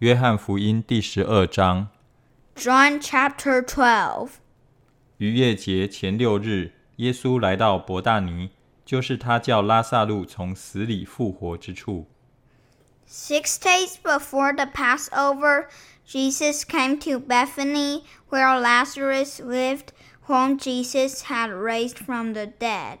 约翰福音第十二章。John chapter Twelve） 逾越节前六日，耶稣来到伯大尼，就是他叫拉萨路从死里复活之处。Six days before the Passover, Jesus came to Bethany, where Lazarus lived, whom Jesus had raised from the dead.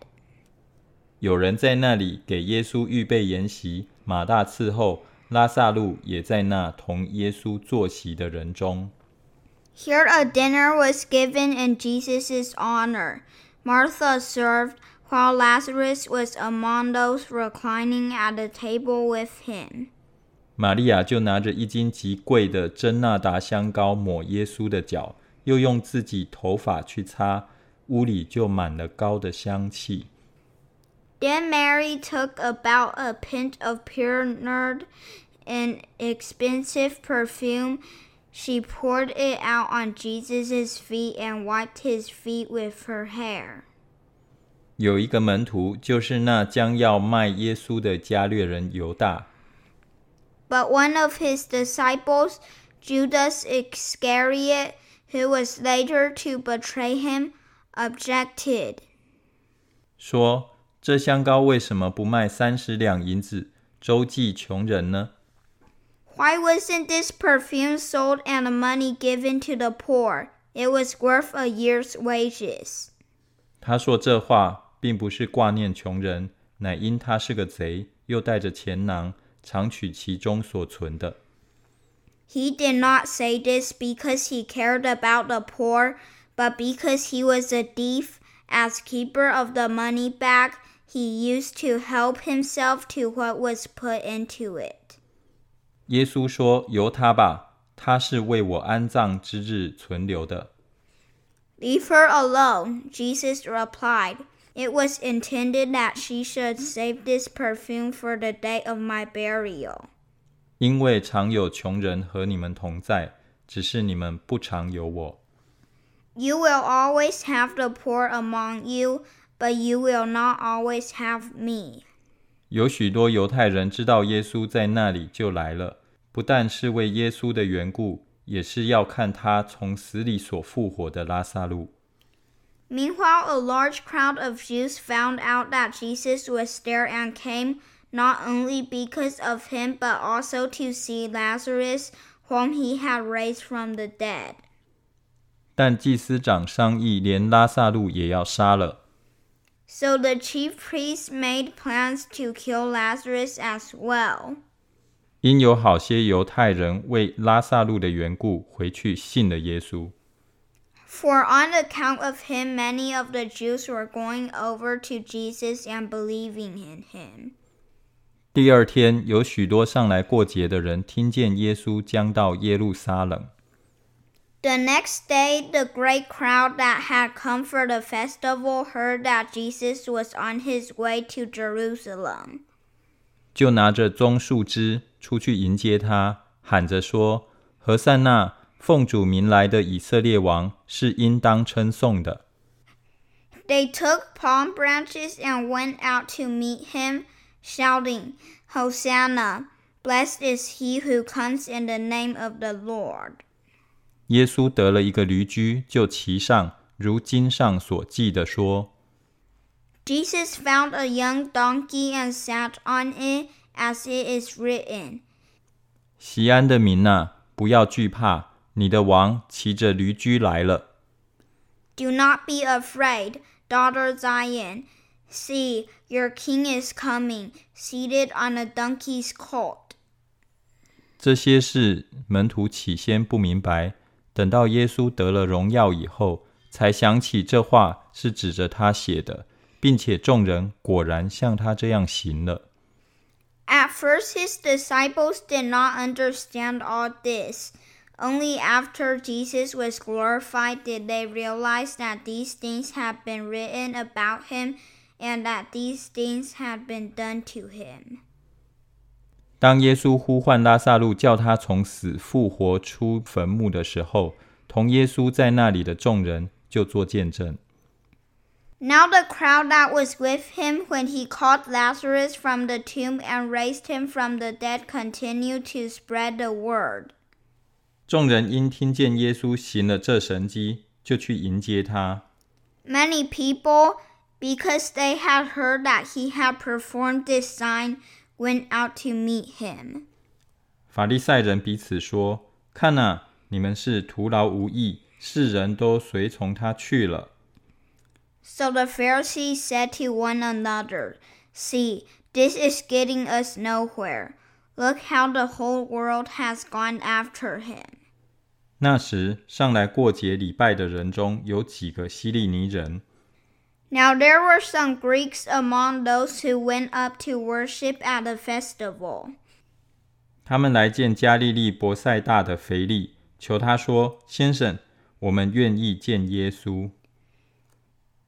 有人在那里给耶稣预备筵席，马大伺候，拉萨路也在那同耶稣坐席的人中。Here a dinner was given in Jesus' honor. Martha served, while Lazarus was among those reclining at the table with him. 玛利亚就拿着一斤极贵的真纳达香膏抹耶稣的脚，又用自己头发去擦，屋里就满了膏的香气。Then Mary took about a pint of pure nard, an expensive perfume. She poured it out on Jesus' feet and wiped his feet with her hair. 有一个门徒，就是那将要卖耶稣的加略人犹大。But one of his disciples, Judas Iscariot, who was later to betray him, objected. 说这香膏为什么不卖三十两银子，周济穷人呢？ Why wasn't this perfume sold and the money given to the poor? It was worth a year's wages. 他说这话，并不是挂念穷人，乃因他是个贼，又带着钱囊，常取其中所存的。 He did not say this because he cared about the poor, but because he was a thief. As keeper of the money bag, he used to help himself to what was put into it. 耶稣说：“由他吧，他是为我安葬之日存留的。 Leave her alone, Jesus replied. It was intended that she should save this perfume for the day of my burial. 因为常有穷人和你们同在，只是你们不常有我。 You will always have the poor among you, but you will not always have me. me。有许多犹太人知道耶稣在那里，就来了，不但是为耶稣的缘故，也是要看他从死里所复活的拉撒路。Meanwhile, a large crowd of Jews found out that Jesus was there and came not only because of him, but also to see Lazarus, whom he had raised from the dead. 但祭司长商议，连拉撒路也要杀了。so the chief priests made plans to kill Lazarus as well. 因有好些犹太人为拉撒路的缘故回去信了耶稣。For on account of him, many of the Jews were going over to Jesus and believing in him. 第二天，有许多上来过节的人听见耶稣将到耶路撒冷。The next day, the great crowd that had come for the festival heard that Jesus was on his way to Jerusalem. 就拿着棕树枝出去迎接他，喊着说：“何塞那，奉主名来的以色列王是应当称颂的。” They took palm branches and went out to meet him, shouting, Hosanna! Blessed is he who comes in the name of the Lord. 耶稣得了一个驴驹，就骑上，如经上所记的说。Jesus found a young donkey and sat on it, as it is written. 西安的民呐、不要惧怕，你的王骑着驴驹来了。Do not be afraid, daughter Zion. See, your king is coming, seated on a donkey's colt. 这些事门徒起先不明白，等到耶稣得了荣耀以后，才想起这话是指着他写的，并且众人果然像他这样行了。 At first, his disciples did not understand all this. Only after Jesus was glorified did they realize that these things had been written about him and that these things had been done to him. 当耶稣呼唤拉撒路，叫他从死复活出坟墓的时候，同耶稣在那里的众人就做见证。Now the crowd that was with him when he called Lazarus from the tomb and raised him from the dead continued to spread the word. 众人因听见耶稣行了这神迹，就去迎接他。Many people, because they had heard that he had performed this sign, went out to meet him. 法利赛人彼此说：“看哪、你们是徒劳无益，世人都随从他去了。 So the Pharisees said to one another, See, this is getting us nowhere. Look how the whole world has gone after him. 那时上来过节礼拜的人中有几个希利尼人， Now there were some Greeks among those who went up to worship at the festival. 他们来见加利利伯赛大的腓力，求他说：“先生，我们愿意见耶稣。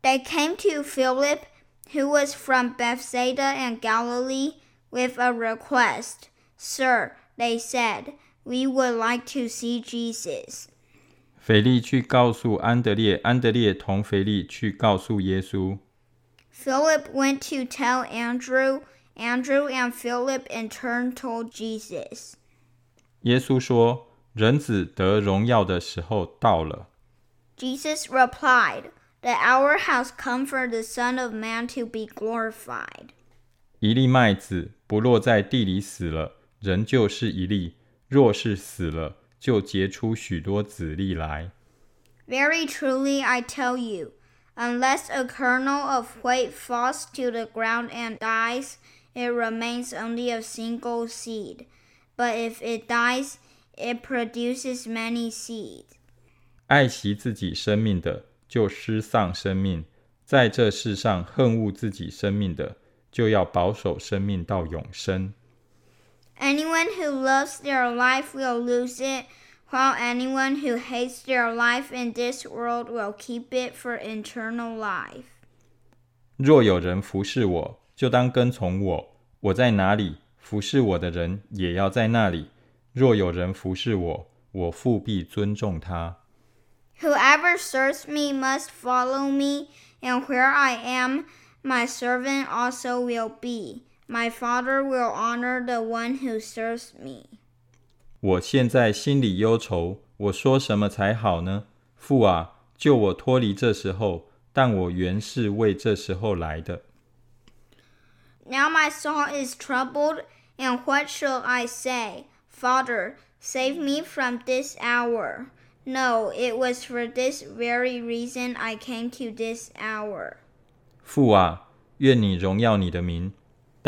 They came to Philip, who was from Bethsaida and Galilee, with a request. Sir, they said, we would like to see Jesus. ” 腓力去告诉安德烈，安德烈同腓力去告诉耶稣。Philip went to tell Andrew. Andrew and Philip in turn told Jesus. 耶稣说：“人子得荣耀的时候到了。Jesus replied, The hour has come for the Son of Man to be glorified. 一粒麦子不落在地里死了，仍旧是一粒；若是死了，就结出许多子粒来。Very truly I tell you, unless a kernel of wheat falls to the ground and dies, it remains only a single seed. But if it dies, it produces many seeds. 爱惜自己生命的，就失丧生命；在这世上恨恶自己生命的，就要保守生命到永生。Anyone who loves their life will lose it, while anyone who hates their life in this world will keep it for eternal life. 若有人服侍我，就当跟从我；我在哪里，服侍我的人也要在那里。若有人服侍我，我父必尊重他。 Whoever serves me must follow me, and where I am, my servant also will be. My Father will honor the one who serves me. 我现在心里忧愁，我说什么才好呢？父啊，救我脱离这时候！但我原是为这时候来的。 Now my soul is troubled, and what shall I say? Father, save me from this hour. No, it was for this very reason I came to this hour. 父啊，愿你荣耀你的名。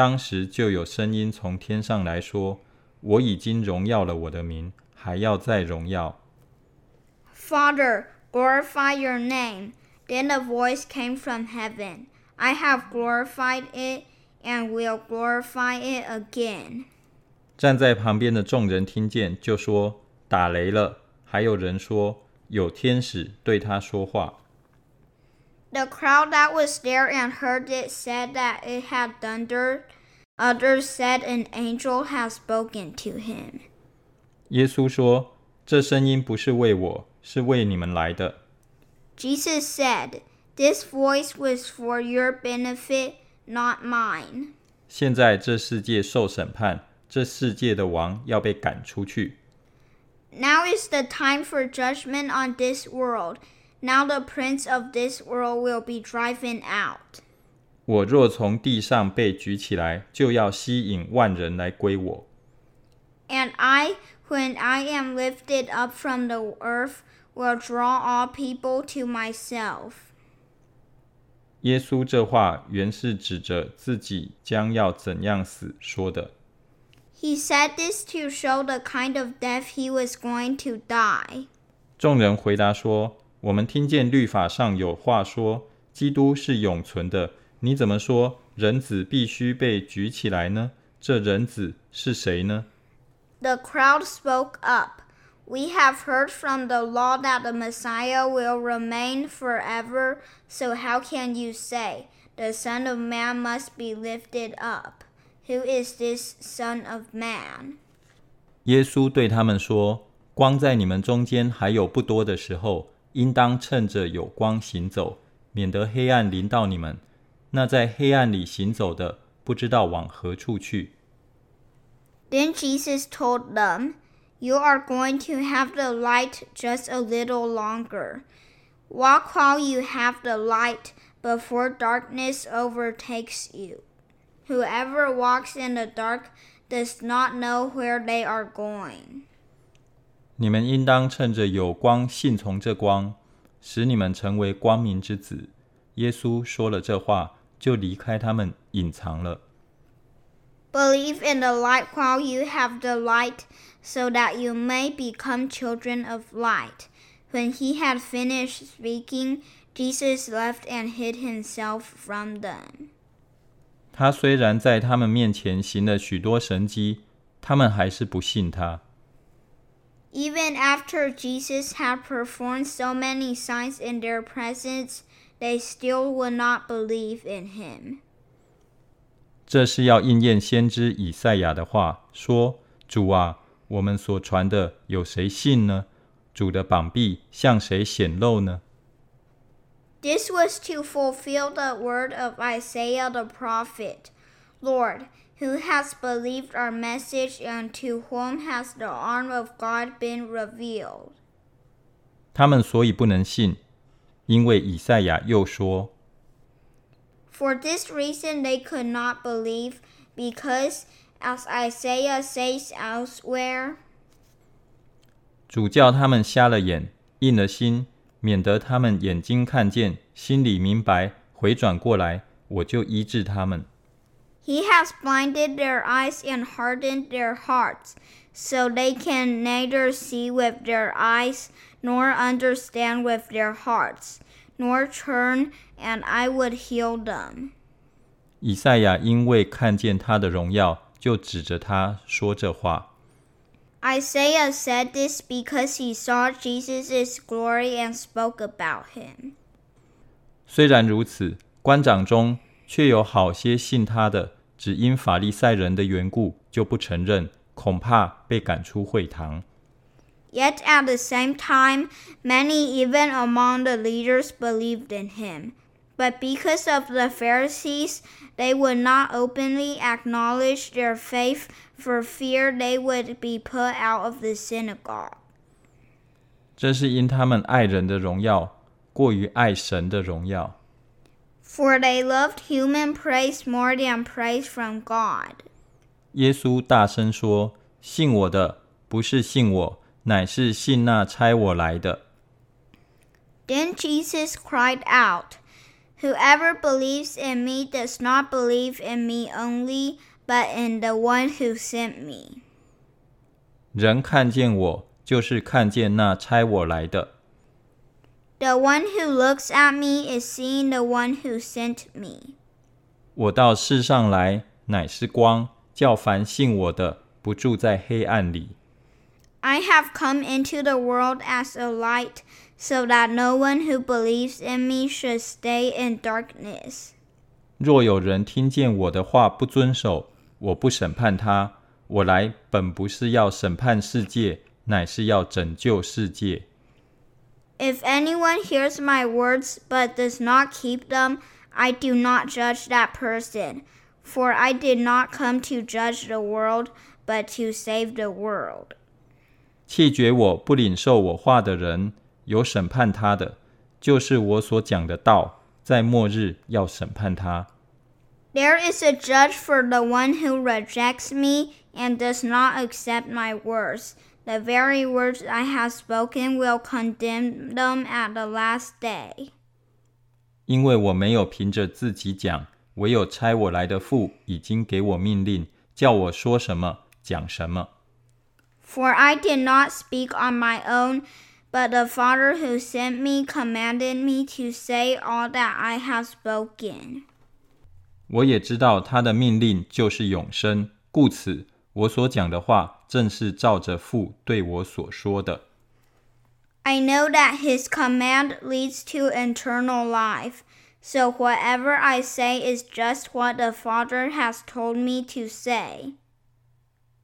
当时就有声音从天上来说：“我已经荣耀了我的名，还要再荣耀。Father, glorify your name. Then a voice came from heaven. I have glorified it and will glorify it again. ”站在旁边的众人听见，就说：“打雷了。”还有人说：“有天使对他说话。” The crowd that was there and heard it said that it had thundered. Others said an angel had spoken to him. 耶稣说：“这声音不是为我，是为你们来的。 Jesus said, This voice was for your benefit, not mine. 现在这世界受审判，这世界的王要被赶出去。 Now is the time for judgment on this world. Now the prince of this world will be driven out. 我若从地上被举起来，就要吸引万人来归我。 And I, when I am lifted up from the earth, will draw all people to myself. 耶稣这话原是指着自己将要怎样死说的。 He said this to show the kind of death he was going to die. 众人回答说：“ 我们听见律法上有话说，基督是永存的。你怎么说人子必须被举起来呢？这人子是谁呢？” The crowd spoke up. We have heard from the law that the Messiah will remain forever, so how can you say, The Son of Man must be lifted up? Who is this Son of Man? 耶稣对他们说：“光在你们中间还有不多的时候，应当趁着有光行走， 免得黑暗临到你们。那在黑暗里行走的，不知道往何处去。 Then Jesus told them, You are going to have the light just a little longer. Walk while you have the light before darkness overtakes you. Whoever walks in the dark does not know where they are going. 你们应当趁着有光，信从这光，使你们成为光明之子。耶稣说了这话，就离开他们，隐藏了。Believe in the light while you have the light, so that you may become children of light. When he had finished speaking, Jesus left and hid himself from them. 他虽然在他们面前行了许多神迹，他们还是不信他。Even after Jesus had performed so many signs in their presence, they still would not believe in him. 这是要应验先知以赛亚的话，说：“主啊，我们所传的有谁信呢？主的膀臂向谁显露呢？” This was to fulfill the word of Isaiah the prophet. Lord, who has believed our message and to whom has the arm of God been revealed? 他们所以不能信，因为以赛亚又说： For this reason they could not believe, because, as Isaiah says elsewhere, 主叫他们瞎了眼，硬了心，免得他们眼睛看见，心里明白，回转过来，我就医治他们。 ” He has blinded their eyes and hardened their hearts, so they can neither see with their eyes, nor understand with their hearts, nor turn, and I would heal them. 以赛亚因为看见他的荣耀，就指着他说这话。 Isaiah said this because he saw Jesus' glory and spoke about him. 虽然如此，官长中 却有好些信他的，只因法利赛人的缘故，就不承认，恐怕被赶出会堂。 Yet at the same time, many even among the leaders believed in him. But because of the Pharisees, they would not openly acknowledge their faith for fear they would be put out of the synagogue. 这是因他们爱人的荣耀过于爱神的荣耀。 For they loved human praise more than praise from God. 耶稣大声说：“信我的，不是信我，乃是信那差我来的。 Then Jesus cried out, Whoever believes in me does not believe in me only, but in the one who sent me. 人看见我，就是看见那差我来的。 The one who looks at me is seeing the one who sent me. 我到世上来，乃是光，叫凡信我的，不住在黑暗里。 I have come into the world as a light, so that no one who believes in me should stay in darkness. 若有人听见我的话不遵守，我不审判他。我来本不是要审判世界，乃是要拯救世界。 If anyone hears my words but does not keep them, I do not judge that person. For I did not come to judge the world, but to save the world. 弃绝我不领受我话的人，有审判他的，就是我所讲的道，在末日要审判他。 There is a judge for the one who rejects me and does not accept my words. The very words I have spoken will condemn them at the last day. 因为我没有凭着自己讲，唯有差我来的父已经给我命令，叫我说什么讲什么。 For I did not speak on my own, but the Father who sent me commanded me to say all that I have spoken. 我也知道他的命令就是永生，故此我所讲的话 正是照着父对我所说的。 I know that his command leads to eternal life. So whatever I say is just what the Father has told me to say.